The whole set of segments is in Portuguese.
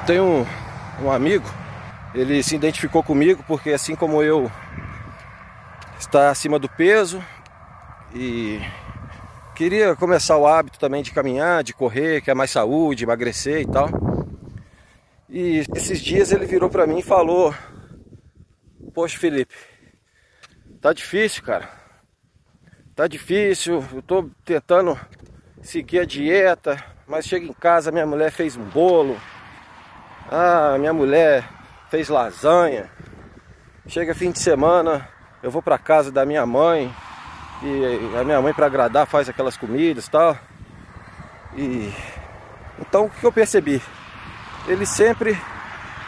tenho um, um amigo, ele se identificou comigo porque assim como eu está acima do peso e queria começar o hábito também de caminhar, de correr, quer mais saúde, emagrecer e tal. E esses dias ele virou para mim e falou: "Poxa, Felipe, tá difícil, cara. Tá difícil. Eu tô tentando seguir a dieta, mas chega em casa, minha mulher fez um bolo. Ah, minha mulher fez lasanha. Chega fim de semana, eu vou para casa da minha mãe e a minha mãe para agradar faz aquelas comidas, tal. E então o que eu percebi? Ele sempre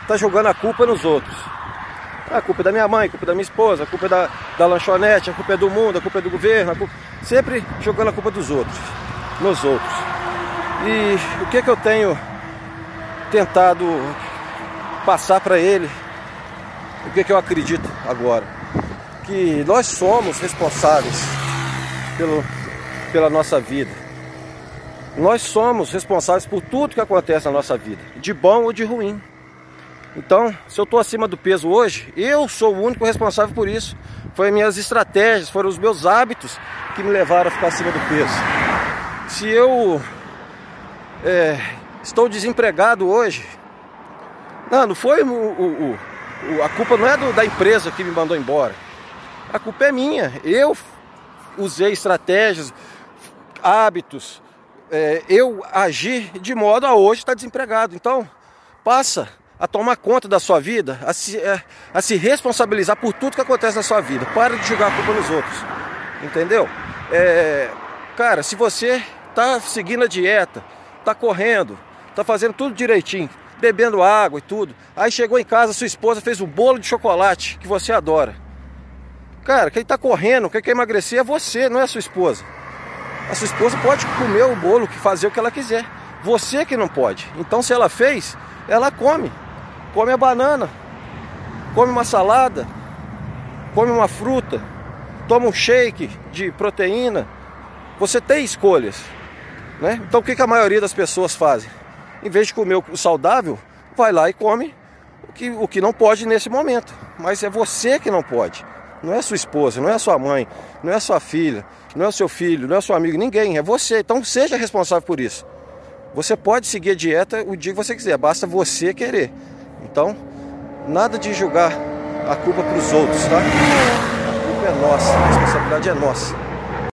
tá jogando a culpa nos outros. A culpa é da minha mãe, a culpa é da minha esposa, a culpa é da, da lanchonete, a culpa é do mundo, a culpa é do governo, culpa... sempre jogando a culpa dos outros, nos outros. E o que que eu tenho tentado passar para ele o que, que eu acredito agora. Que nós somos responsáveis pelo, pela nossa vida. Nós somos responsáveis por tudo que acontece na nossa vida, de bom ou de ruim. Então, se eu estou acima do peso hoje, eu sou o único responsável por isso. Foi minhas estratégias, foram os meus hábitos que me levaram a ficar acima do peso. Se eu é, estou desempregado hoje, não, não foi o, o, o, a culpa não é do, da empresa que me mandou embora. A culpa é minha. Eu usei estratégias, hábitos, é, eu agi de modo a hoje estar desempregado. Então, passa a tomar conta da sua vida, a se, a, a se responsabilizar por tudo que acontece na sua vida. Para de jogar a culpa nos outros. Entendeu? É, cara, se você está seguindo a dieta, está correndo, está fazendo tudo direitinho, bebendo água e tudo. Aí chegou em casa, sua esposa fez um bolo de chocolate que você adora. Cara, quem está correndo, quem quer emagrecer é você, não é a sua esposa. A sua esposa pode comer o bolo, fazer o que ela quiser. Você que não pode. Então, se ela fez, ela come. Come a banana, come uma salada, come uma fruta, toma um shake de proteína. Você tem escolhas. Né? Então, o que, que a maioria das pessoas fazem? Em vez de comer o saudável, vai lá e come o que, o que não pode nesse momento. Mas é você que não pode. Não é sua esposa, não é sua mãe, não é sua filha, não é seu filho, não é seu amigo, ninguém, é você. Então seja responsável por isso. Você pode seguir a dieta o dia que você quiser, basta você querer. Então, nada de julgar a culpa para os outros, tá? A culpa é nossa, a responsabilidade é nossa.